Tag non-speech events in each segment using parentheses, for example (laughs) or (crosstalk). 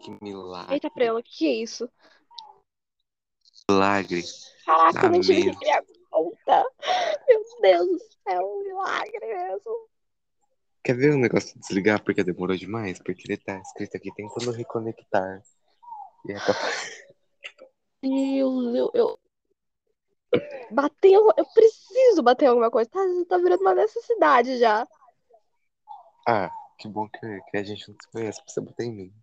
Que milagre. Eita, Prela, que que é isso? Milagre. Caraca, eu não tive que criar conta. Meu Deus do céu, um milagre mesmo. Quer ver o negócio de desligar porque demorou demais? Porque ele tá escrito aqui tentando reconectar. E é capaz. Deus, eu, eu... Bater, em- eu preciso bater alguma coisa. Tá, tá virando uma necessidade já. Ah, que bom que, que a gente não se conhece pra você botar em mim.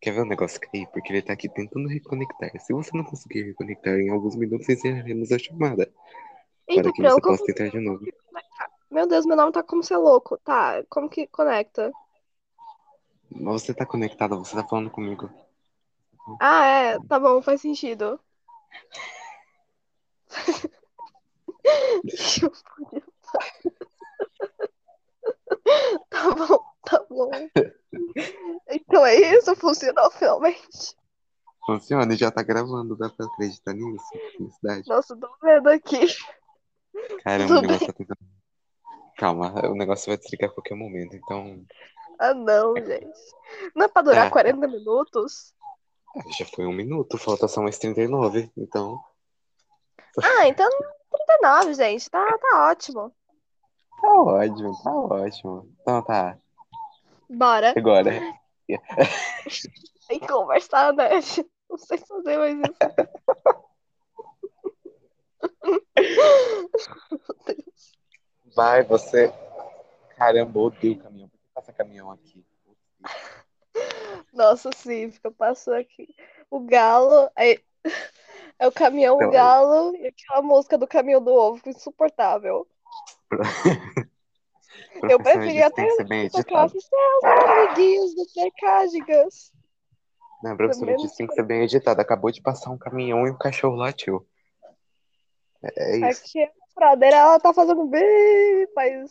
Quer ver o negócio cair? Porque ele tá aqui tentando reconectar. Se você não conseguir reconectar em alguns minutos, encerraremos a chamada. Eita, Para que Prela, você possa tentar de novo. Meu Deus, meu nome tá como ser louco. Tá, como que conecta? Mas você tá conectada, você tá falando comigo. Ah, é, tá bom, faz sentido. (laughs) (laughs) Tá bom, tá bom. Então é isso, funcionou finalmente. Funciona e já tá gravando, dá pra acreditar nisso? Felicidade. Nossa, tô vendo aqui. Caramba, o Tudo negócio tá tentando. Calma, o negócio vai desligar a qualquer momento, então. Ah, não, gente. Não é pra durar Ah. 40 minutos? Já foi um minuto, falta só mais 39, então. Ah, então 39, gente. Tá, tá ótimo. Tá ótimo, tá ótimo. Então tá, Bora. agora. Tem que conversar, né? Não sei fazer mais isso. Vai, você. Caramba, odeio caminhão. Por que passa caminhão aqui? Nossa, sim, fica passando aqui. O galo. Aí... É o caminhão, o Então, galo e aquela música do caminhão do ovo, insuportável. (laughs) Eu preferia que tocar editado. Céus, amiguinhos do Pecádigas. Não, professor, menos isso tem que ser bem editado. Acabou de passar um caminhão e o cachorro latiu. É, é isso. Aqui a pradeira, ela tá fazendo bem faz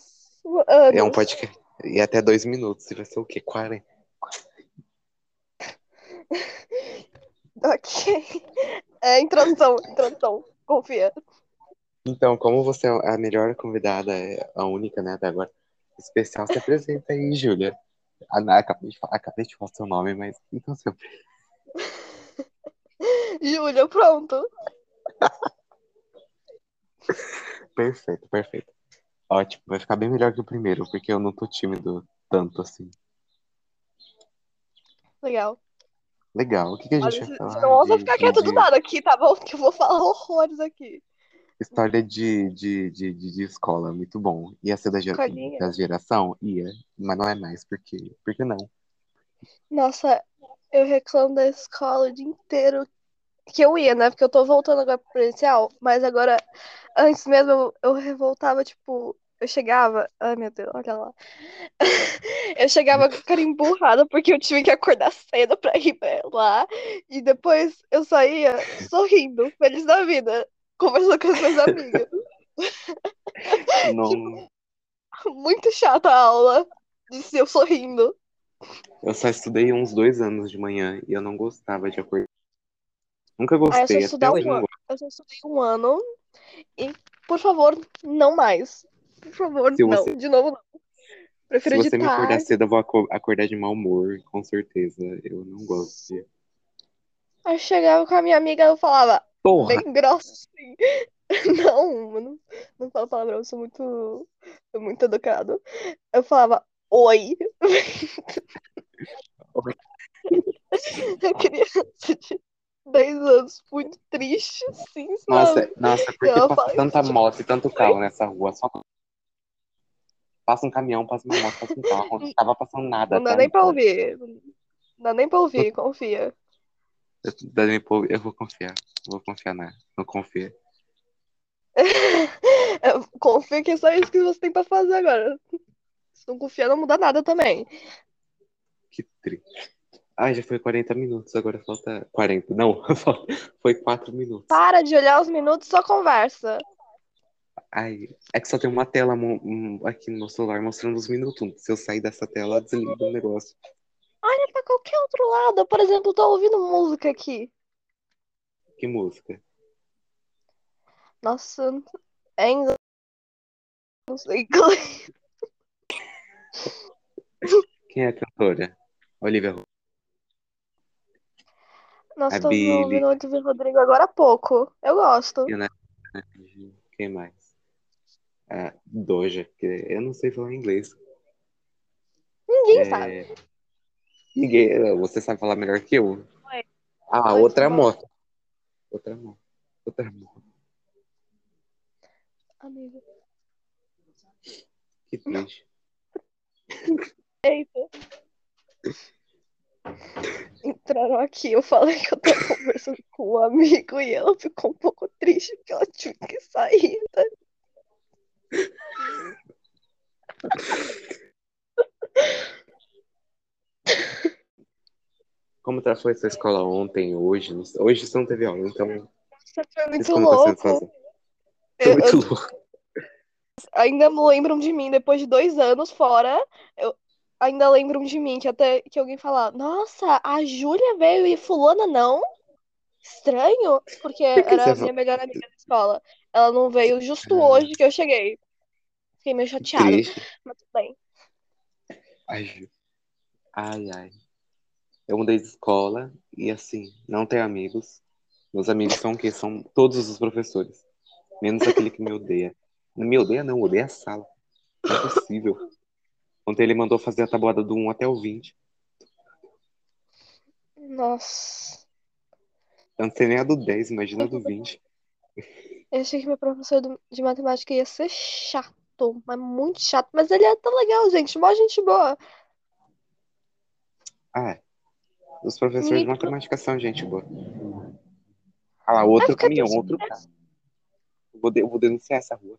anos. É um podcast. E até dois minutos. E vai ser o quê? 40. (laughs) Ok. É introdução, introdução. Confia. Então, como você é a melhor convidada, é a única, né, até agora, especial, se apresenta aí, Júlia. Ah, não, acabei de falar, acabei de falar seu nome, mas então seu. (laughs) Júlia, pronto. Perfeito, perfeito. Ótimo, vai ficar bem melhor que o primeiro, porque eu não tô tímido tanto assim. Legal. Legal, o que, que a gente Olha, vai falar? de- ficar quieto do nada aqui, tá bom? (laughs) Que eu vou falar horrores aqui. História de, de, de, de, de escola, muito bom. Ia ser da, gera- da geração? Ia, mas não é mais, porque, porque não? Nossa, eu reclamo da escola o dia inteiro que eu ia, né? Porque eu tô voltando agora pro presencial, mas agora, antes mesmo, eu, eu revoltava, tipo, eu chegava. Ai, meu Deus, olha lá. (laughs) Eu chegava com a cara emburrada porque eu tive que acordar cedo pra ir pra lá. E depois eu saía sorrindo, feliz da vida, conversando com as minhas amigas. (laughs) Não, Muito chata a aula ser eu sorrindo. eu só estudei uns dois anos de manhã e eu não gostava de acordar. Nunca Ah, eu só gostei, até um ano. Eu só estudei um ano. E, por favor, não mais. Por favor, Se não. você- De novo, não. Se Prefiro você me acordar cedo, eu vou aco- acordar de mau humor, com certeza. Eu não gosto de. Eu chegava com a minha amiga e eu falava Porra! bem grossa assim. (laughs) Não, não, não falo palavrão, eu sou muito, muito educado. Eu falava oi. Eu criança de 10 anos, muito triste, assim, Nossa, sabe? nossa, porque Ela passa tanta isso. moto e tanto carro nessa rua. Só passa um caminhão, passa uma moto, passa um carro. Não tava passando nada. Não dá nem pra agora. ouvir. Não dá nem pra ouvir, confia. Pra ouvir. eu vou confiar. Vou confiar na. Não confia. (laughs) Confio que é só isso que você tem pra fazer agora. Se não confiar, não muda nada também. Que triste. Ai, já foi 40 minutos, agora falta 40. Não, (laughs) foi 4 minutos. Para de olhar os minutos, só conversa. Ai, é que só tem uma tela aqui no meu celular mostrando os minutos. Se eu sair dessa tela, desliga o negócio. Olha pra qualquer outro lado. Eu, por exemplo, tô ouvindo música aqui. Que música? Nossa, é inglês. Não sei inglês. Que Quem é a cantora? Olivia Rodrigo. Nossa, A tô ouvindo Olivia Rodrigo agora há pouco. Eu gosto. Quem mais? A Doja, que eu não sei falar inglês. Ninguém É, sabe. Ninguém, você sabe falar melhor que eu. Oi. Ah, Oi, outra bom? moto. Outra moto. Outra moto. Amigo. Que triste. Eita. Entraram aqui, eu falei que eu tava conversando com um amigo e ela ficou um pouco triste porque ela tinha que sair. tá? (laughs) Como tá, foi sua escola ontem, hoje? Hoje você não teve aula, então foi muito tá sendo louco. Eu- Foi eu- muito louco. ainda lembram de mim depois de dois anos fora. Eu ainda lembram de mim que até que alguém falar, nossa, a Júlia veio e fulana não? Estranho, porque Por que era a minha melhor amiga da escola. Ela não veio justo Ah. hoje que eu cheguei. Fiquei meio chateada, Triste. mas tudo bem. Ai, ai, ai. Eu mudei de escola e assim, não tenho amigos. Meus amigos são o quê? São todos os professores. Menos aquele que me odeia. Não me odeia, não, odeia a sala. Não é possível. Ontem ele mandou fazer a tabuada do 1 até o 20. Nossa. Eu não sei nem a do 10, imagina a do 20. Eu achei que meu professor de matemática ia ser chato, mas muito chato. Mas ele é tão legal, gente. Mó gente boa. Ah, é. Os professores de matemática são gente boa. Ah lá, outro caminhão, triste. outro carro. Eu vou, de- eu vou denunciar essa rua.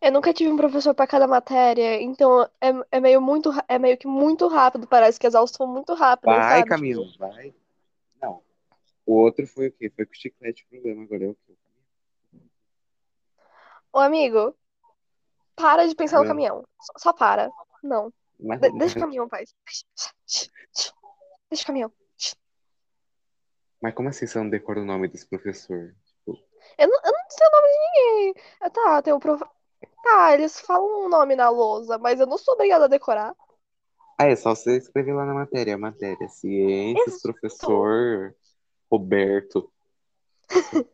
Eu nunca tive um professor para cada matéria, então é, é meio muito, é meio que muito rápido, parece que as aulas são muito rápidas, Vai, sabe? Camilo, vai. Não. O outro foi o quê? Foi com o chiclete o problema. Agora é o quê? Ô, amigo, para de pensar no Não. caminhão. Só, só para. Não. Mas, De- deixa o caminhão, pai. Deixa, deixa o caminhão. mas como assim você não decora o nome desse professor? Tipo, Eu não, eu não sei o nome de ninguém. Ah, Tá, tem o prof... Tá, eles falam um nome na lousa, mas eu não sou obrigada a decorar. Ah, é só você escrever lá na matéria. Matéria, ciências, Exato. professor Roberto. (laughs)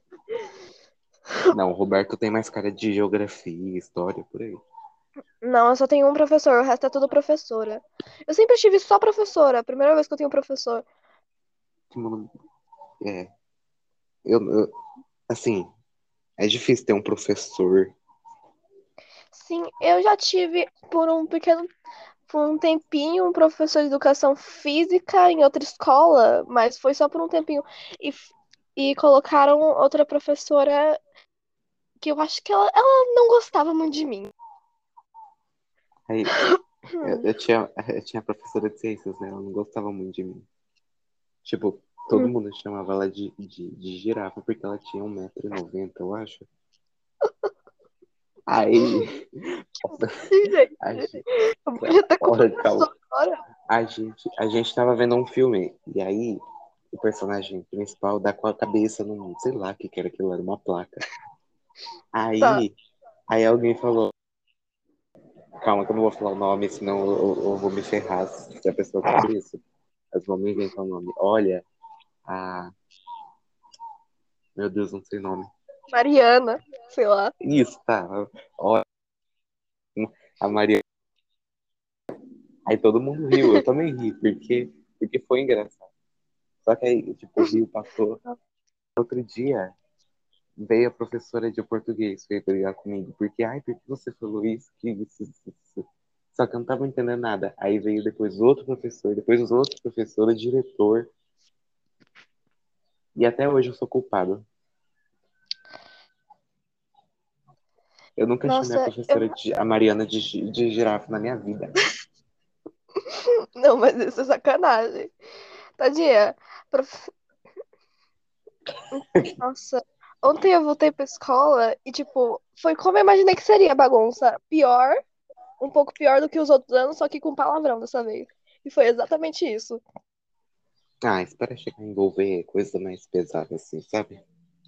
Não, o Roberto tem mais cara de geografia, história, por aí. Não, eu só tenho um professor, o resto é tudo professora. Eu sempre tive só professora. Primeira vez que eu tenho professor. É. Eu, eu- assim, é difícil ter um professor. Sim, eu já tive por um pequeno, por um tempinho, um professor de educação física em outra escola, mas foi só por um tempinho. E, e colocaram outra professora que eu acho que ela, ela não gostava muito de mim. Aí, (laughs) eu, eu tinha, eu tinha professora de ciências, né? Ela não gostava muito de mim. Tipo, todo Hum. mundo chamava ela de, de, de girafa porque ela tinha 1,90m, eu acho. (laughs) Aí, Gente, a gente, eu calma. a gente, a gente tava vendo um filme, e aí o personagem principal dá com a cabeça num, sei lá o que que era aquilo, era uma placa. Aí, Tá. aí alguém falou, calma que eu não vou falar o nome, senão eu, eu- vou me ferrar se a pessoa fazer isso. Mas vamos inventar o nome. Olha, a... Meu Deus, não sei o nome. Mariana, sei lá. Isso, tá. Olha, a Maria. Aí todo mundo riu, eu também ri, porque, porque foi engraçado. Só que aí, tipo, o rio passou. Outro dia, veio a professora de português, veio brigar comigo, porque, ai, por que você falou isso, que isso, isso, isso? Só que eu não tava entendendo nada. Aí veio depois outro professor, depois os outros professores, diretor. E até hoje eu sou culpado. Eu nunca Nossa, chamei a professora, de, a Mariana, de, de girafa na minha vida. (laughs) Não, mas isso é sacanagem. Tadinha. prof- (laughs) Nossa, ontem eu voltei pra escola e, tipo, foi como eu imaginei que seria a bagunça. Pior, um pouco pior do que os outros anos, só que com palavrão dessa vez. E foi exatamente isso. Ah, espera chegar a envolver coisa mais pesada assim, sabe?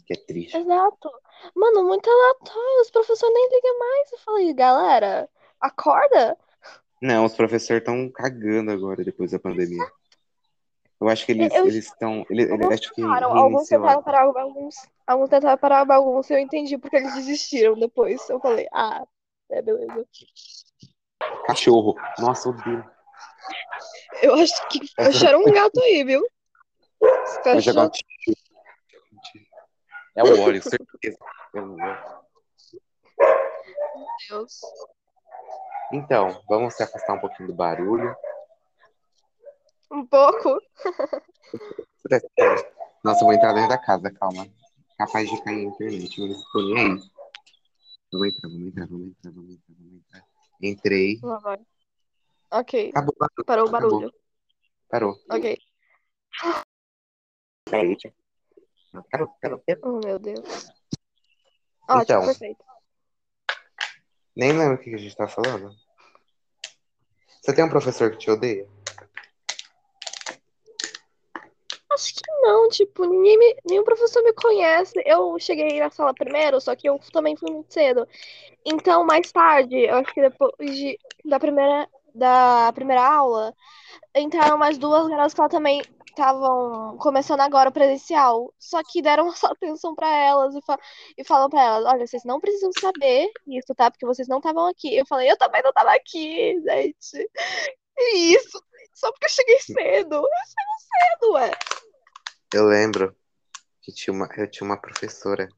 Que é triste. Exato. Mano, muito aleatório. Os professores nem ligam mais. Eu falei, galera, acorda. Não, os professores estão cagando agora depois da pandemia. Eu acho que eles Eu- eles estão. Alguns acho que tentaram, alguns tentaram parar a bagunça. Alguns tentaram parar a bagunça e eu entendi porque eles desistiram depois. Eu falei, ah, é beleza. Cachorro. Nossa, odeio. Eu acho que acharam um gato aí, viu? Um cachorro. tiro. É o óleo, certeza. Eu não vou. Deus. Então, vamos se afastar um pouquinho do barulho. Um pouco. (laughs) Nossa, eu vou entrar dentro da casa, calma. Capaz de cair a internet, mas tô nem aí. Vamos entrar, vamos entrar, vamos entrar, vamos entrar, vamos entrar. Entrei. Lá vai. Ok. Acabou, barulho. Parou o Acabou. barulho. Parou. Ok. Parou, parou. Oh, meu Deus. Ótimo, Então. perfeito. Nem lembro o que a gente tá falando. Você tem um professor que te odeia? Acho que não, tipo, ninguém me, nenhum professor me conhece. Eu cheguei na sala primeiro, só que eu também fui muito cedo. Então, mais tarde, eu acho que depois de, da primeira, da primeira aula, entraram mais duas garotas que elas também estavam começando agora o presencial. Só que deram (laughs) só atenção pra elas e, fa e falam pra elas: olha, vocês não precisam saber isso, tá? Porque vocês não estavam aqui. Eu falei: eu também não tava aqui, gente. E isso, só porque eu cheguei cedo. Eu cheguei cedo, ué. Eu lembro que tinha uma, eu tinha uma professora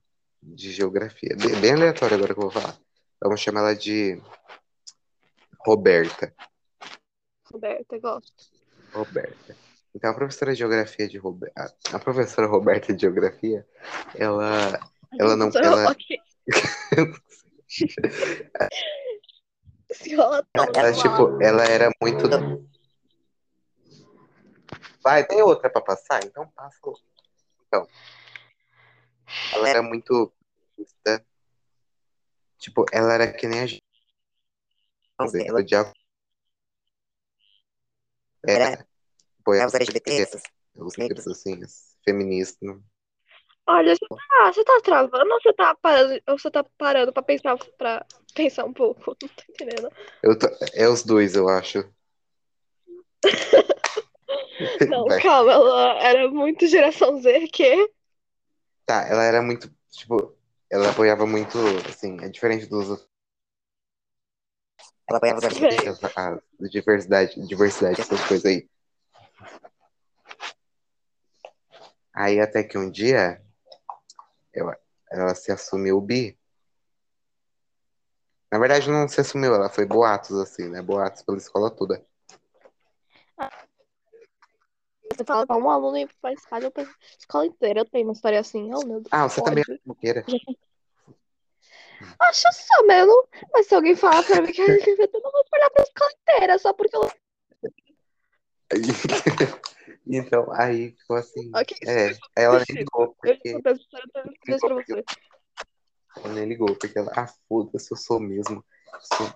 de geografia, bem, bem aleatória agora que eu vou falar. Vamos chamar ela de Roberta. Roberta, gosto. Roberta. Então, a professora de geografia de Roberta, a professora Roberta de geografia, ela, ela não, ela, (laughs) rola (laughs) ela, tipo, ela era muito. Vai, tem outra pra passar? Então passa. outra. Então, ela era muito. Tipo, ela era que nem a gente. Ela odiava. Era. Apoiava os LGBTs, os negros, assim, não- Olha, você tá, você tá travando ou você tá parando, ou você tá parando pra pensar, pra pensar um pouco? (laughs) Não tô entendendo. Eu tô- é os dois, eu acho. (laughs) (laughs) Não, Vai. calma, ela era muito geração Z, que? Tá, ela era muito, tipo, ela apoiava muito, assim, é diferente dos. Ela apoiava Diferente. a, a diversidade, diversidade, essas coisas aí. Aí até que um dia eu- ela se assumiu bi. Na verdade, não se assumiu, ela foi boatos, assim, né? Boatos pela escola toda. Você fala pra um aluno e vai espalhar pra escola inteira. Eu tenho uma história assim. Oh, meu Deus. Ah, você também ódio. é fofoqueira. Acho só, mas eu não. Mas se alguém falar pra mim que é LGBT, eu não vou espalhar pra escola inteira, só porque eu. (laughs) Então, aí ficou assim. Ok, É, ela nem ligou, Eu porque já contei essa ela nem ligou, porque ela, ah, foda-se, eu sou mesmo. Sou-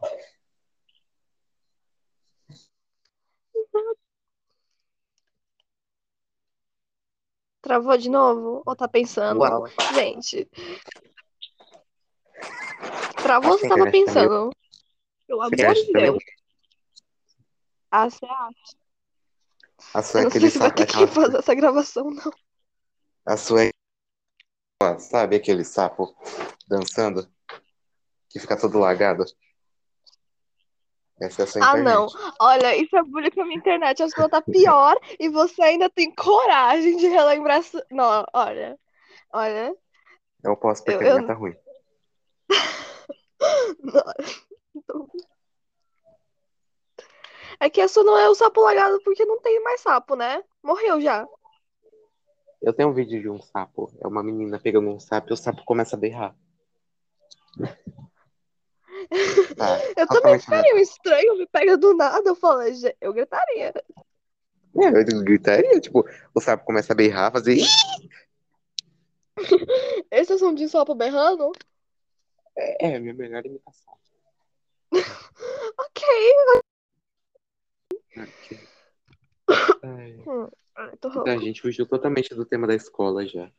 Travou de novo? Ou tá pensando? Uau. Gente. Travou ou você tava meio- pensando? Pelo amor de Deus. Ah, você acha? A sua Eu é não sei aquele se vai ter que fazer essa gravação, não. a sua é, sabe aquele sapo dançando? Que fica todo lagado? Essa é Ah, não. Olha, isso é bullying pra minha internet. Acho que ela tá pior (laughs) e você ainda tem coragem de relembrar. Isso. Não, olha. Olha. Eu posso porque Eu- a eu- minha tá ruim. Não. (laughs) É que a sua não é o sapo lagado porque não tem mais sapo, né? Morreu já. Eu tenho um vídeo de um sapo. É uma menina pegando um sapo e o sapo começa a berrar. Tá, Eu também ficaria um estranho, me pega do nada, eu falo, "Gente, eu gritaria. É, eu gritaria, tipo, o sapo começa a berrar, fazer. (laughs) Esse é o som de sapo berrando? É, é minha melhor imitação. (laughs) Ok. Ok. (laughs) Ai, Hum, ai, tô Então, a gente fugiu totalmente do tema da escola já.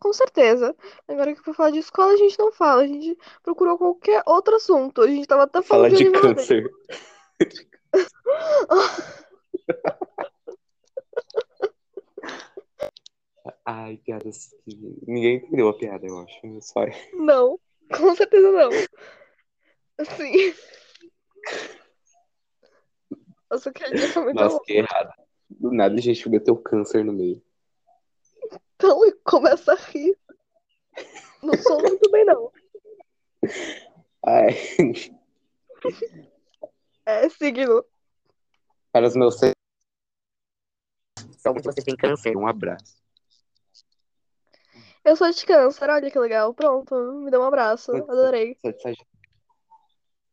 Com certeza. Agora que eu for falar de escola, a gente não fala. A gente procurou qualquer outro assunto. A gente tava até falando de de animal. câncer. (laughs) Ai, que ninguém entendeu a piada, eu acho. Só... Não, com certeza não. Assim. Nossa, (laughs) dia foi muito Nossa, bom. que errado. Do nada a gente meteu câncer no meio. Então, e começa a rir. Não sou muito bem, não. Ai, É signo. para os meus seres, Saúde, você tem câncer. um abraço. Eu sou de câncer, olha que legal. Pronto, me deu um abraço. Adorei. Sou de Sagitário.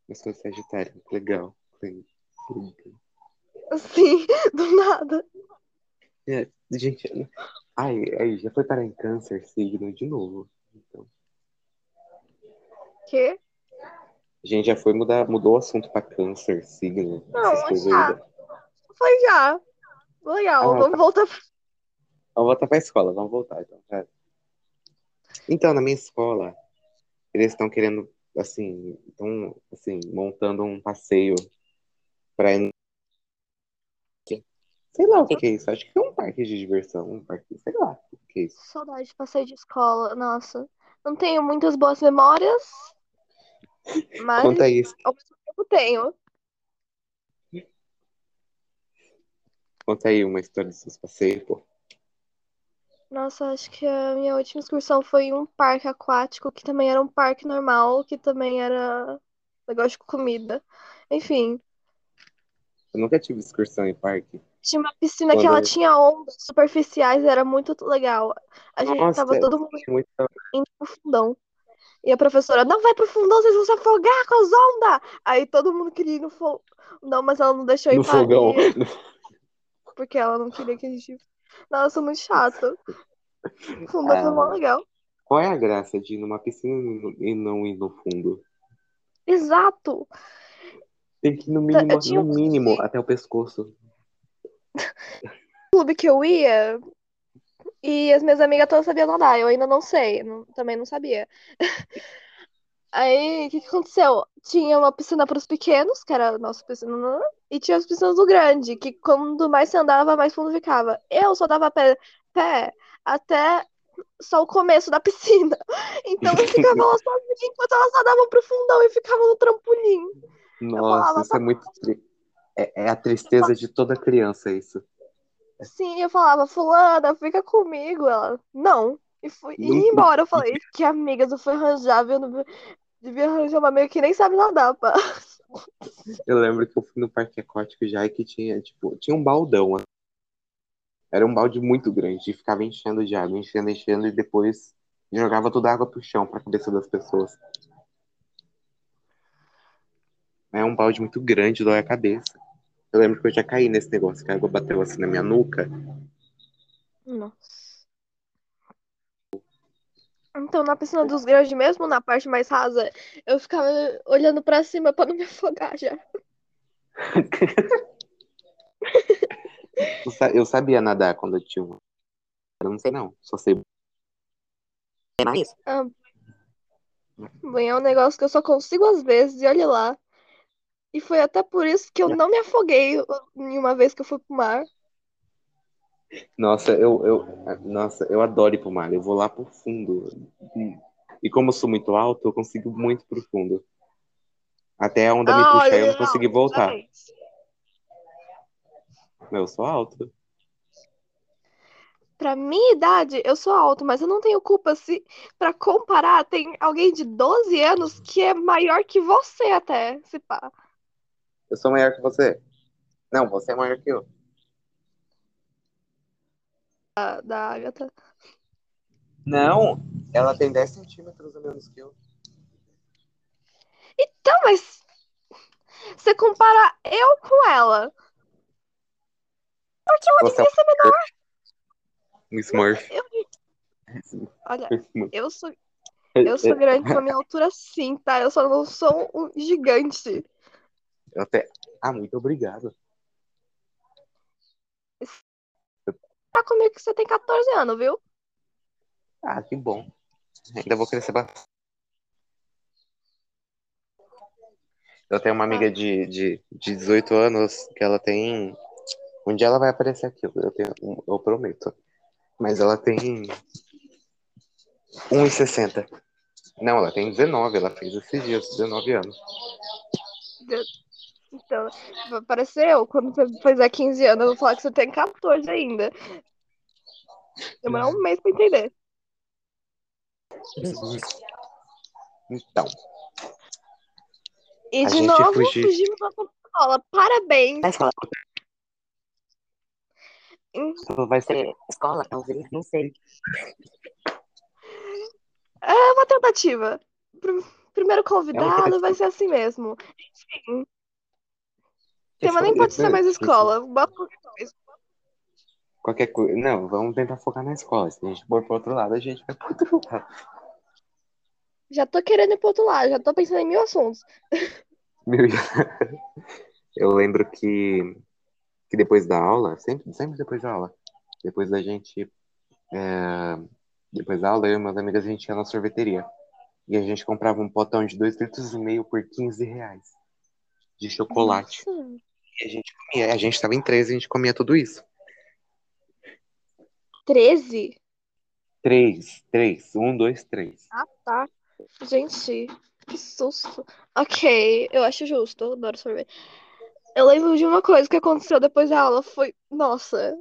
Eu sou de Sagitário. Legal. Assim, (laughs) do nada. É, gente, ai, ai, já foi parar em câncer signo de novo. Então, Que? a gente já foi mudar, mudou o assunto pra câncer signo. Não, já. ainda. Foi já. Legal, Ah, vamos voltar. pra- Vamos voltar pra escola, vamos voltar então. Então, na minha escola, eles estão querendo, assim, estão, assim, montando um passeio pra ir. Sei lá o que é isso. Acho que é um parque de diversão, um parque, sei lá o que é isso. Saudade de passeio de escola. Nossa. Não tenho muitas boas memórias. Mas Conta isso, ao mesmo tempo tenho. conta aí uma história dos seus passeios, pô. Nossa, acho que a minha última excursão foi em um parque aquático, que também era um parque normal, que também era negócio de comida. Enfim, Eu nunca tive excursão em parque. Tinha uma piscina que ela Quando- tinha ondas superficiais, era muito legal. A gente Nossa, tava todo mundo muito- indo pro fundão. E a professora, não vai pro fundão, vocês vão se afogar com as ondas! Aí todo mundo queria ir no fundão, mas ela não deixou ir (laughs) no fogão. porque ela não queria que a gente. Nossa, muito chato. (laughs) Fundão foi mó Ah. legal. Qual é a graça de ir numa piscina e não ir no fundo? Exato! Tem que ir no mínimo, tinha no mínimo até o pescoço. Clube que eu ia e as minhas amigas todas sabiam nadar. Eu ainda não sei, não- também não sabia. (laughs) Aí, o que que aconteceu? Tinha uma piscina para os pequenos, que era a nossa piscina, e tinha as piscinas do grande, que quando mais você andava, mais fundo ficava. Eu só dava pé, pé até só o começo da (laughs) piscina. Então eu ficava lá sozinha enquanto elas nadavam pro fundão e ficavam no trampolim. Nossa, falava, isso é muito. tri- É, é a tristeza de toda criança, isso. Sim, eu falava, fulana, fica comigo. Ela, não. E fui e ia embora. Eu falei, que amigas, eu fui arranjar, viu? Não- Devia arranjar uma amiga que nem sabe nadar, pá. (laughs) Eu lembro que eu fui no parque aquático já e que tinha, tipo, tinha um baldão. Era um balde muito grande e ficava enchendo de água, enchendo, enchendo, e depois jogava toda a água pro chão, pra cabeça das pessoas. É um balde muito grande, dói a cabeça. Eu lembro que eu já caí nesse negócio, que a água bateu assim na minha nuca. Nossa. Então, na piscina dos grandes, mesmo na parte mais rasa, eu ficava olhando pra cima pra não me afogar já. (laughs) Eu sa- Eu sabia nadar quando eu tinha uma. Eu não sei não, só sei. É mais? Bem, é um negócio que eu só consigo às vezes, e olha lá. E foi até por isso que eu não me afoguei nenhuma vez que eu fui pro mar. Nossa, eu, eu, nossa, eu adoro ir pro mar. Eu vou lá pro fundo. E, como eu sou muito alto, eu consigo muito pro fundo. Até a onda me Ah, puxar e eu olha, não consegui voltar. Meu, eu sou alto. Pra minha idade, eu sou alto, mas eu não tenho culpa se, pra comparar, tem alguém de 12 anos que é maior que você até, se pá. Eu sou maior que você. Não, você é maior que eu. Da, da Agatha. Não, ela tem 10 centímetros a menos que eu. Então, mas você compara eu com ela. Porque ela Você é devia ser menor. um Smurf. Eu, olha, eu sou, eu sou grande pra minha altura sim, tá? Eu só não sou um gigante. Eu até... Ah, muito obrigado. Tá comigo que você tem 14 anos, viu? Ah, que bom. Ainda vou crescer bastante. Eu tenho uma amiga de, de, de 18 anos que ela tem. Um dia ela vai aparecer aqui, eu, tenho, eu prometo. Mas ela tem 1,60. Não, ela tem 19, ela fez esses dias, 19 anos. Então, vai parecer eu, quando você fizer 15 anos, eu vou falar que você tem 14 ainda. Demorar um mês pra entender. Então, E de novo, fugir- fugimos da escola. Parabéns. Escola, vai ser. é, escola, talvez, não sei. É uma tentativa. Pr- Primeiro convidado tentativa. vai ser assim mesmo. Enfim. Tema nem pode ser mais escola. Bota qualquer coisa. Qualquer coisa. Não, vamos tentar focar na escola. Se a gente for pro outro lado, a gente vai pro outro (laughs) lado. Já tô querendo ir pro outro lado, já tô pensando em mil assuntos. Meu, (laughs) Eu lembro que, que depois da aula, sempre, sempre depois da aula, depois da gente. é, depois da aula, eu e meus amigos, a gente ia na sorveteria. E a gente comprava um potão de 2 litros e meio por 15 reais de chocolate. Nossa. E a gente comia. A gente tava em 13 e a gente comia tudo isso. 13? 3, 3, 1, 2, 3. Ah, tá. Gente, que susto. Ok, eu acho justo, eu adoro sorvete. Eu lembro de uma coisa que aconteceu depois da aula, foi, nossa,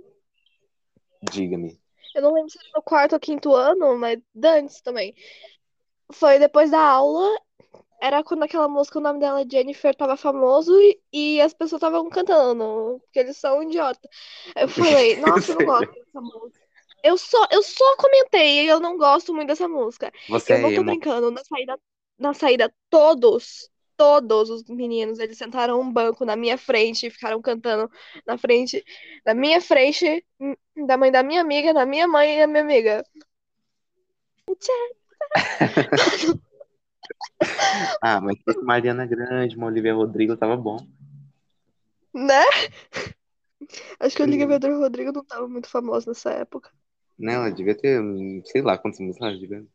Diga-me. eu não lembro se era no quarto ou quinto ano, mas antes também. Foi depois da aula, era quando aquela música, o nome dela é Jennifer, tava famoso e, e as pessoas estavam cantando, porque eles são idiota. Eu falei, (laughs) nossa, eu não gosto dessa música. Eu só, eu só comentei, eu não gosto muito dessa música. Você Eu é não tô emo. brincando, na saída, na saída, todos, todos os meninos, eles sentaram um banco na minha frente e ficaram cantando na frente, na minha frente, hum, da mãe da minha amiga, da minha mãe e da minha amiga. (laughs) Ah, mas se fosse Mariana Grande, uma Olivia Rodrigo, tava bom. Né? Acho que Sim. Olivia Pedro Rodrigo não tava muito famoso nessa época. Né, ela devia ter, hum, sei lá quantos músicas ela devia.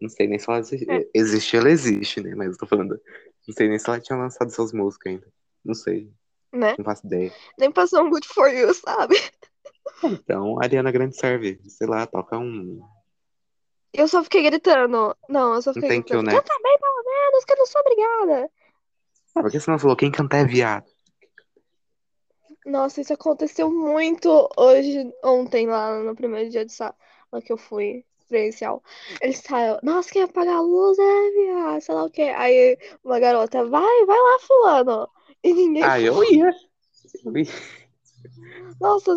Não sei nem se ela existe. É. Existe, ela existe, né? Mas eu tô falando. Não sei nem se ela tinha lançado suas músicas ainda. Não sei, Né? não faço ideia. Nem passou um Good For You, sabe? Então, a Ariana Grande serve. Sei lá, toca um. Eu só fiquei gritando. Não, eu só fiquei thank you, gritando. né? Canta bem, pelo menos, que eu não sou obrigada. Ah, por que você não falou quem cantar é viado? Nossa, isso aconteceu muito hoje, ontem, lá no primeiro dia de sala que eu fui presencial. Eles estavam, nossa, quem apagar a luz é viado, sei lá o quê. Aí uma garota, vai, vai lá, fulano. E ninguém Ah, eu foi. ia. Eu ia. Nossa,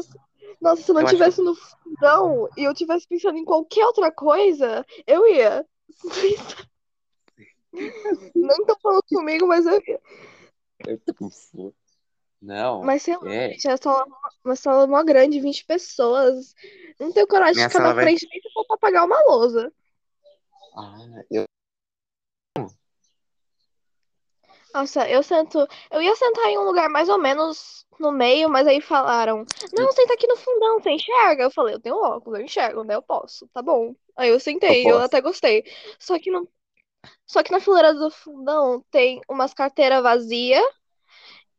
nossa, se eu não Eu tivesse no fundão e eu tivesse pensando em qualquer outra coisa, eu ia. (laughs) Não tô falando comigo, mas eu ia. Não. Mas sei lá, É. gente, é sala, uma sala mó grande, 20 pessoas. Não tenho coragem de Minha ficar sala na vai- frente nem se for pra pagar uma lousa. Ah, eu... Nossa, eu sento. Eu ia sentar em um lugar mais ou menos no meio, mas aí falaram: Não, senta aqui no fundão, você enxerga? Eu falei: Eu tenho óculos, eu enxergo, né? Eu posso, tá bom. Aí eu sentei, Eu eu até gostei. Só que no... Só que na fileira do fundão tem umas carteiras vazias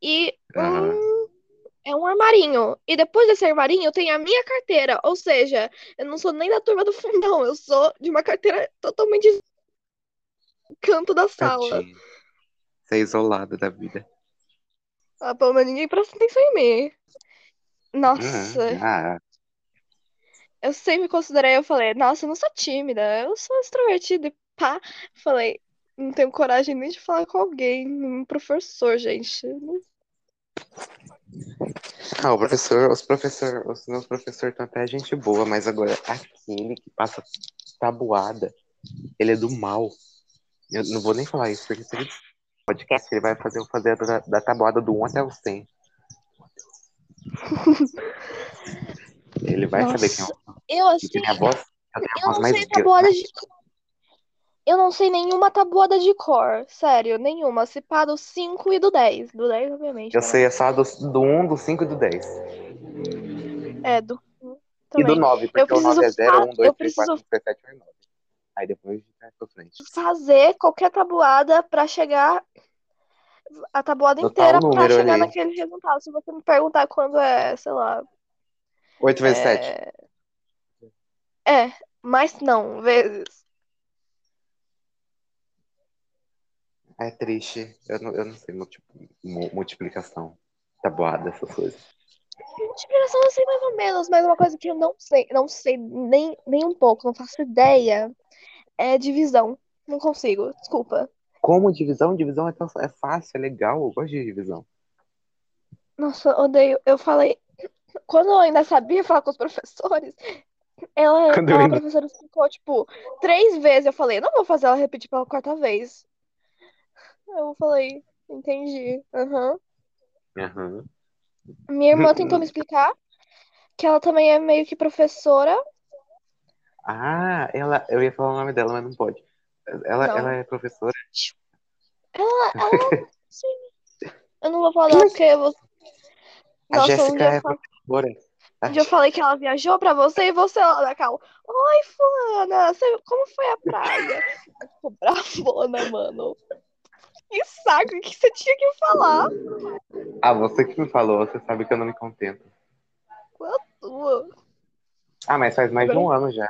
e um... é um armarinho. E depois desse armarinho tem a minha carteira. Ou seja, eu não sou nem da turma do fundão, eu sou de uma carteira totalmente canto da sala. Tadinho. Você é isolada da vida. Ah, pelo menos ninguém presta atenção em mim. Nossa, Ah, eu sempre considerei, eu falei, nossa, eu não sou tímida, eu sou extrovertida e pá. Falei, não tenho coragem nem de falar com alguém, um professor, gente. Ah, o professor, os professor, os meus professores estão até gente boa, mas agora aquele que passa tabuada, ele é do mal. Eu não vou nem falar isso, porque se ele podcast, ele vai fazer eu fazer da, da tabuada do 1 até o 100. (laughs) Ele vai saber quem é o Eu, assim, que tem a voz. Eu voz não sei tabuada de. Eu não sei nenhuma tabuada de cor, sério, nenhuma. Se pá do 5 e do 10. Do 10, obviamente. Eu né? sei é só do, do 1, do 5 e do 10. É, do. E do Também. 9, porque Eu o 9 é preciso 0, fa- 1, 2, eu 3, 4, preciso- 5, 6, 7, 8, 9. Aí depois vai pra frente. fazer qualquer tabuada pra chegar. a tabuada No inteira número chegar ali. naquele resultado. Se você me perguntar quando é, sei lá. 8 vezes 7. É, é mas não, vezes. É triste. Eu não, eu não sei multi- mu- multiplicação. Tabuada, essas coisas. Multiplicação eu sei mais ou menos, mas uma coisa que eu não sei, não sei nem, nem um pouco, não faço ideia, é divisão. Não consigo, desculpa. Como divisão? Divisão é, tão- é fácil, é legal. Eu gosto de divisão. Nossa, odeio. Eu falei. Quando eu ainda sabia falar com os professores, ela, Quando eu a ainda- professora explicou, tipo, três vezes. Eu falei, não vou fazer ela repetir pela quarta vez. Eu falei, entendi. Aham. Aham. Minha irmã tentou (laughs) me explicar que ela também é meio que professora. Ah, ela, eu ia falar o nome dela, mas não pode. Ela, Não. ela é professora. Ela, ela. (laughs) Eu não vou falar porque eu vou. A Nossa, um Jéssica eu é fa- professora. um dia eu falei que ela viajou pra você e você lá na cal. Oi, fulana, você- como foi a praia? Ficou (laughs) bravona, mano. Que saco que você tinha que falar. Ah, você que me falou, você sabe que eu não me contento. Tua. Ah, mas faz mais de um ano já.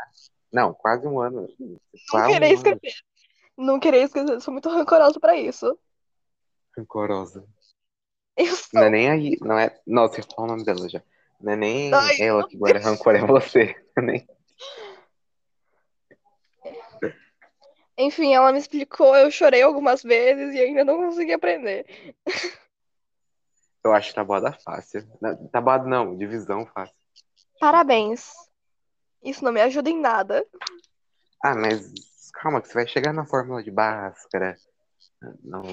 Não, quase um ano. Não querer um ano. Não querer escrever. Eu sou muito rancorosa pra isso. Rancorosa. Eu sou. Não é nem aí, não é. Nossa, falo o nome dela já. Não é nem Ai, ela que guarda rancor, é você. (laughs) Nem... Enfim, ela me explicou, eu chorei algumas vezes e ainda não consegui aprender. Eu acho tabuada fácil. Tabuada não, divisão fácil. Parabéns. Isso não me ajuda em nada. Ah, mas calma, que você vai chegar na fórmula de Bhaskara. Não.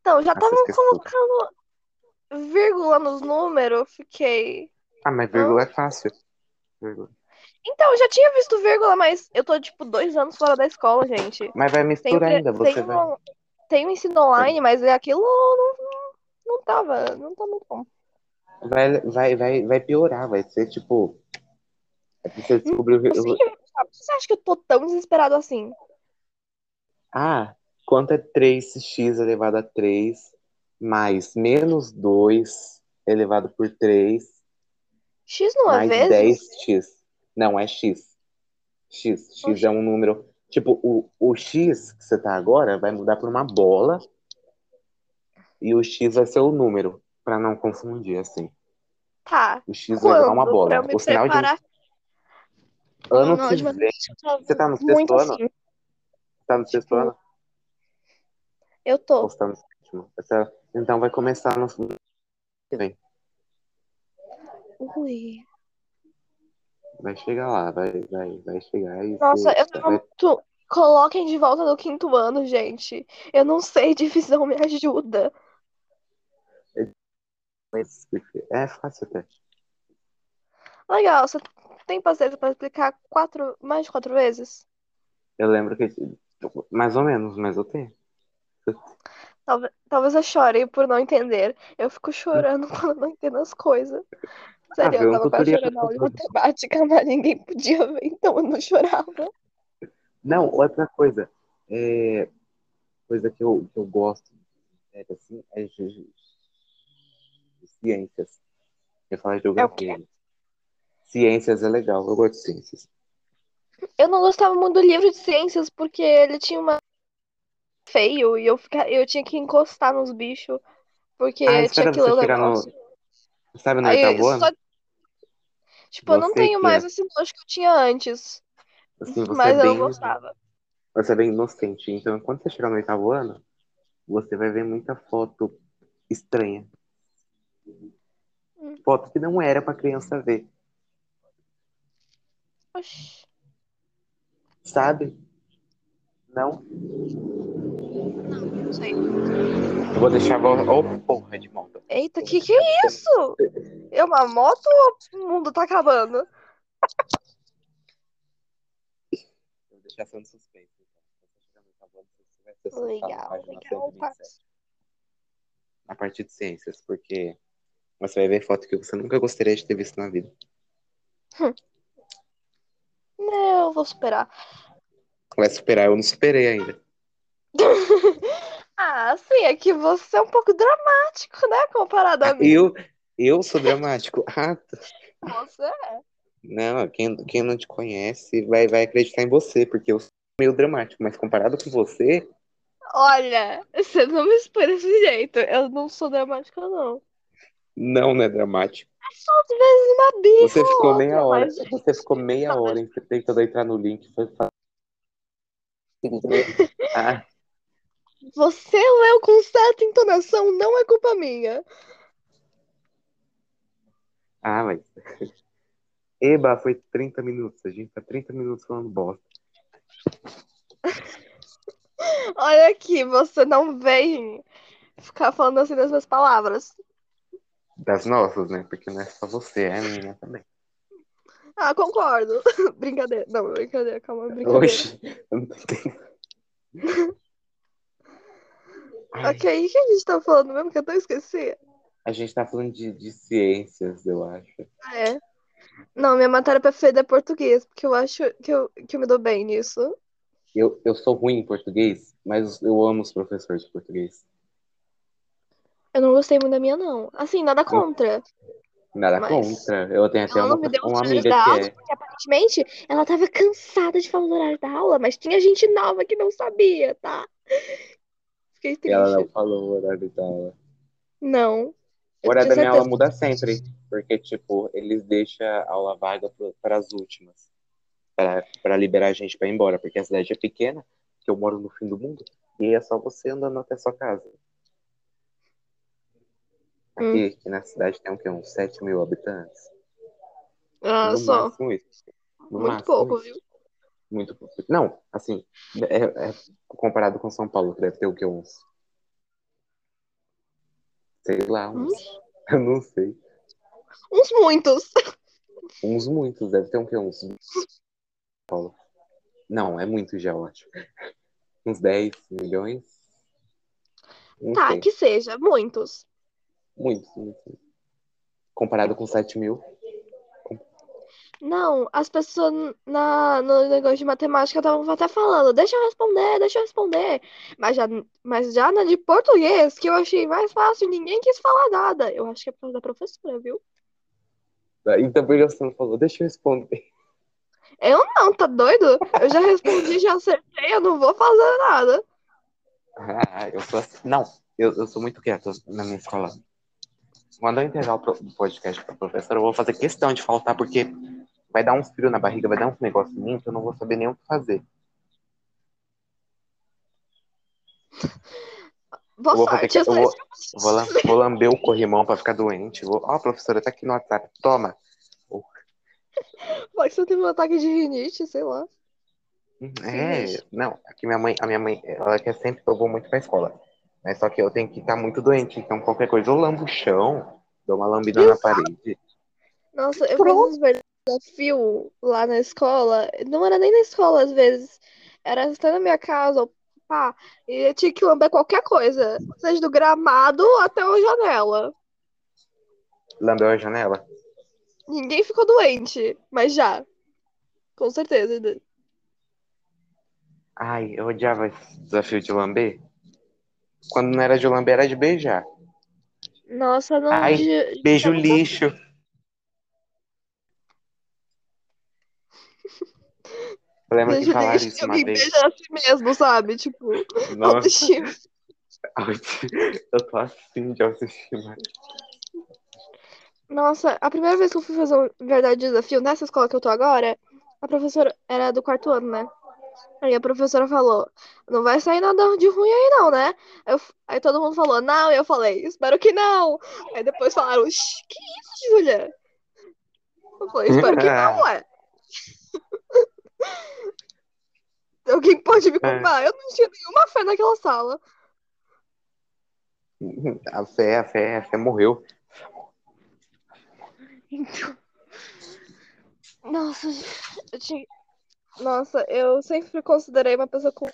Então, já estavam colocando vírgula nos números, eu fiquei. Ah, mas vírgula é fácil. Vírgula. Então, eu já tinha visto vírgula, mas eu tô, tipo, dois anos fora da escola, gente. Mas vai misturar pre- ainda, você tem, vai. um, tem um ensino online, mas é aquilo não, não tava, não tá muito bom. Vai, vai, vai, vai piorar, vai ser tipo. É o- Eu Você acha que eu tô tão desesperado assim? Ah, quanto é 3x elevado a 3 mais menos 2 elevado por 3 X não é mais vezes? 10x. Não, é x. X. X Oxe. é um número. Tipo, o, o x que você tá agora vai mudar por uma bola. E o x vai ser o número, pra não confundir, assim. Tá. O x vai virar uma bola. O sinal de. Ano não, que de vem. Você tá no sexto ano? assim. Tá no sexto Tipo, ano? Eu tô. Ou você tá no sétimo? Essa- Então vai começar no que vem. Ui. Vai chegar lá, vai, vai, vai chegar Nossa, eu tava vai muito. Coloquem de volta no quinto ano, gente. Eu não sei, divisão me ajuda. É fácil até. Legal, você tem paciência pra explicar quatro, mais de quatro vezes? Eu lembro que. Mais ou menos, mas eu tenho. Talvez, talvez eu chore por não entender. Eu fico chorando (laughs) quando não entendo as coisas. Sério, vê eu tava quase chorando na aula de no matemática, mas ninguém podia ver, então eu não chorava. Não, outra coisa. É... Coisa que eu, que eu gosto é, assim, é de, ciências. Eu falo de geografia. Ciências é legal, eu gosto de ciências. Eu não gostava muito do livro de ciências porque ele tinha uma feio e eu, fica... eu tinha que encostar nos bichos porque Ah, tinha que ler você o no. Sabe no Aí, oitavo ano? só... Tipo, eu não Você tenho mais é- esse nojo que eu tinha antes, Assim, você mas é eu bem. não gostava. Você é bem inocente. Então, quando você chegar no oitavo ano, você vai ver muita foto estranha. Hum. Foto que não era pra criança ver, Oxi. sabe? Não? Não sei. Eu vou deixar. Ô, oh, porra de moto. Eita, que que é isso? É uma moto ou o mundo tá acabando? Vou deixar só no suspense. Então. Legal, legal, 127. Pax. A partir de ciências, porque você vai ver foto que você nunca gostaria de ter visto na vida. Não, eu vou superar. Vai superar, eu não superei ainda. (laughs) Ah, sim, é que você é um pouco dramático, né? Comparado a mim. Eu, eu sou dramático. (laughs) Ah, Você é. não, quem, quem não te conhece vai, vai acreditar em você, porque eu sou meio dramático, mas comparado com você, Olha, você não me expõe desse jeito. Eu não sou dramática, não. não, não é dramático. Às vezes uma birra Você ficou ou meia hora, você ficou meia hora tentando entrar no link. Foi (laughs) Ah, Você leu com certa entonação, não é culpa minha. ah, mas. (laughs) Eba, foi 30 minutos. A gente tá 30 minutos falando bosta. (laughs) Olha aqui, você não vem ficar falando assim das minhas palavras. Das nossas, né? Porque não é só você, é a minha também. Ah, concordo. (laughs) brincadeira. Não, brincadeira, calma, brincadeira. Oxi, eu não tô. (laughs) Ai, Ok, o que a gente tá falando mesmo que eu até esqueci? A gente tá falando de, de ciências, eu acho. É. Não, minha matéria preferida é português, porque eu acho que eu, que eu me dou bem nisso. Eu, eu sou ruim em português, mas eu amo os professores de português. Eu não gostei muito da minha, não. Assim, nada contra. Nada Mas- contra. Eu tenho até Ela uma, não me deu os uma amiga da que aula, é. porque aparentemente ela tava cansada de falar do horário da aula, mas tinha gente nova que não sabia, tá? Fiquei E ela triste. não falou o horário da aula. Não. O horário da minha aula muda sempre, porque, tipo, eles deixam a aula vaga para as últimas, para liberar a gente para ir embora, porque a cidade é pequena, que eu moro no fim do mundo, e é só você andando até sua casa. Aqui, aqui na cidade tem o quê? Uns 7 mil habitantes. Ah, no só. máximo isso. No Muito máximo pouco, viu? Muito pouco. Não, assim, é, é comparado com São Paulo, que deve ter o quê? Uns. Sei lá, uns. (laughs) Eu não sei. Uns muitos. (laughs) Uns muitos, deve ter um quê? Uns. Paulo. Não, é muito já, eu acho. Uns 10 milhões? Não Tá, sei. que seja, muitos. Muitos, muitos. Comparado com 7 mil. Não, as pessoas na, no negócio de matemática estavam até falando, deixa eu responder, deixa eu responder. Mas já, mas já na de português, que eu achei mais fácil, ninguém quis falar nada. Eu acho que é por causa da professora, viu? Então, que você não falou? Deixa eu responder. Eu não, tá doido? Eu já respondi, já acertei, eu não vou fazer nada. Ah, eu sou assim. Não, eu, eu sou muito quieto na minha escola. Quando eu entregar o podcast pra professora, eu vou fazer questão de faltar, porque vai dar uns frio na barriga, vai dar uns negócios em mim que eu não vou saber nem o que fazer. Boa Eu vou fazer sorte, que- eu vou-. Vou, vou lamber o corrimão pra ficar doente. Vou... Ó, professora, tá aqui no WhatsApp. Toma. Pode ser teve um ataque de rinite, sei lá. É, Sim. não, aqui minha mãe, a minha mãe, ela quer sempre que eu vou muito pra escola. Mas só que eu tenho que estar muito doente, então qualquer coisa eu lambo o chão, dou uma lambida na parede. Nossa, eu fiz uns verdadeiros desafios lá na escola. Não era nem na escola, às vezes. Era até na minha casa, ou pá. E eu tinha que lamber qualquer coisa. Seja do gramado até a janela. Lambeu a janela. Ninguém ficou doente, mas já. Com certeza. Ai, eu odiava esse desafio de lamber. Quando não era de lamber, era de beijar. Nossa, não. Ai, de- de- Beijo lixo. (laughs) Eu lembro que Beijo falaram lixo, isso uma vez. beijo a si mesmo, sabe? Tipo, (laughs) Nossa, autoestima. (laughs) eu tô assim de autoestima. Nossa, a primeira vez que eu fui fazer um verdade desafio nessa escola que eu tô agora, a professora era do quarto ano, né? Aí a professora falou, não vai sair nada de ruim aí não, né? Aí, eu- aí todo mundo falou, não, e eu falei, espero que não. Aí depois falaram, "Shh, que isso, Júlia? Eu falei, espero que não, (laughs) ué. (laughs) Alguém pode me culpar? Eu não tinha nenhuma fé naquela sala. A fé, a fé, a fé morreu. Então. Nossa, eu tinha. Nossa, eu sempre considerei uma pessoa com.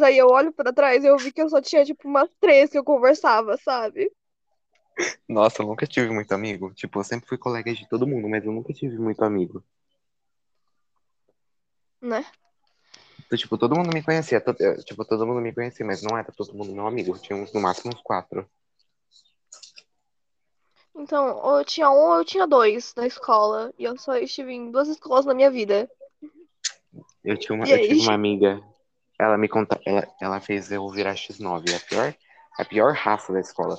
Aí eu olho pra trás e eu vi que eu só tinha, tipo, umas três que eu conversava, sabe? Nossa, eu nunca tive muito amigo. Tipo, eu sempre fui colega de todo mundo, mas eu nunca tive muito amigo. Né? Então, tipo, todo mundo me conhecia. to- eh, Tipo, todo mundo me conhecia, mas não era todo mundo meu amigo. Tinha uns, no máximo uns quatro. Então, ou eu tinha um ou eu tinha dois na escola. E eu só estive em duas escolas na minha vida. Eu tinha uma, eu tive uma amiga, ela me conta, ela, ela fez eu virar X9, a pior, a pior raça da escola.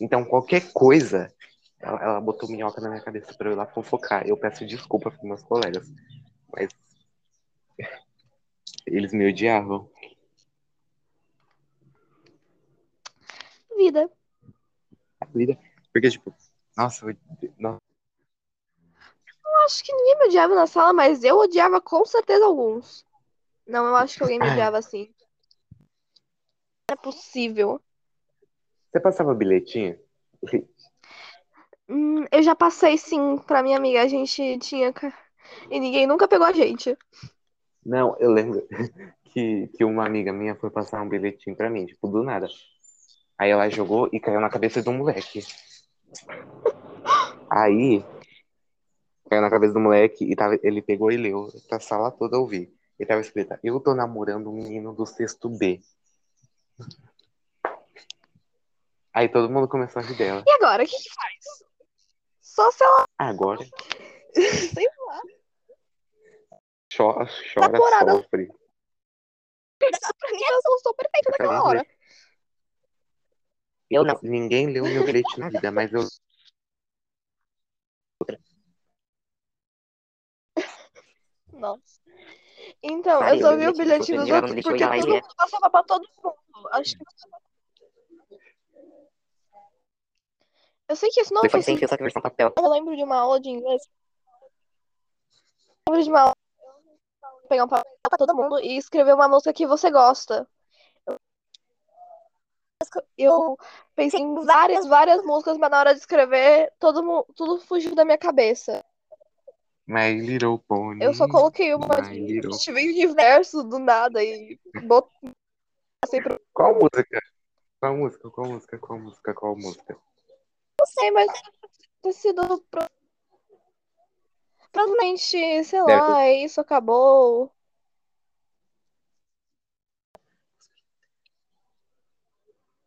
Então, qualquer coisa, ela, ela botou minhoca na minha cabeça pra eu ir lá fofocar. Eu peço desculpa pros meus colegas, mas (laughs) eles me odiavam. Vida. A vida, porque, tipo, nossa, eu, nossa, Eu acho que ninguém me odiava na sala, mas eu odiava com certeza alguns. Não, eu acho que alguém me Ai. odiava assim. Não é possível. você passava bilhetinho? Hum, eu já passei sim pra minha amiga. A gente tinha. E ninguém nunca pegou a gente. Não, eu lembro (laughs) que, que uma amiga minha foi passar um bilhetinho pra mim, tipo, do nada. Aí ela jogou e caiu na cabeça de um moleque. (gasps) Aí, caiu na cabeça do moleque e tava, ele pegou e leu pra sala toda ouvir. E tava escrito, eu tô namorando um menino do sexto B. Aí todo mundo começou a rir dela. E agora, o que que faz? Só se ela. Agora, (laughs) Sei lá. chora, chora, Namorada. sofre. Pra mim, ela gostou perfeito naquela hora. Eu não. Ninguém leu meu bilhete na vida, mas eu Nossa. Então, Sabe, eu só vi o bilhetinho dos outros porque todo bilhete, mundo passava pra todo mundo. Acho que. Eu sei que isso não foi fosse. sem fio, só que versão papel. Eu lembro de uma aula de inglês. Eu lembro de uma aula. Pegar um papel pra todo mundo e escrever uma música que você gosta. Eu pensei em várias, várias músicas, mas na hora de escrever, todo, tudo fugiu da minha cabeça. My Little Pony. Eu só coloquei uma My Little... de universo do nada e botei pro. Qual música? Qual música? Qual música? Qual música? Qual música? Não sei, mas ter sido. Pro... Provavelmente, sei lá, é isso, acabou.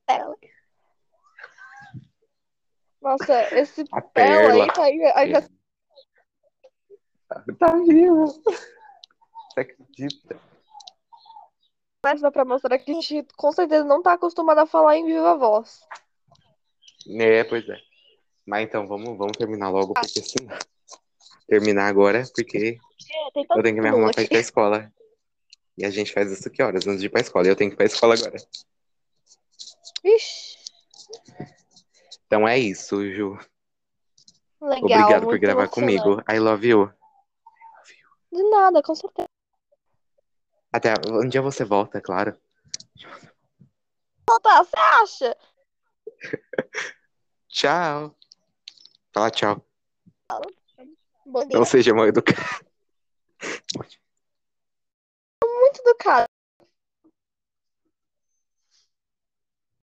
Ela. Nossa, esse A Pela aí tá aí. aí Tá viva. Você acredita? Mas dá pra mostrar que a gente com certeza não tá acostumado a falar em viva voz. É, pois é. Mas então, vamos, vamos terminar logo, porque senão... Terminar agora, porque É, eu tenho que me arrumar pra ir pra escola. E a gente faz isso que horas? Antes de ir pra escola. E eu tenho que ir pra escola agora. Vixe, Então é isso, Ju. legal, Obrigado por gravar comigo. I love you. De nada, com certeza. Até um dia você volta, é claro. Tá, você acha? (laughs) Tchau. Fala tchau. Não seja mal educado. Muito educado.